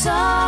Soaring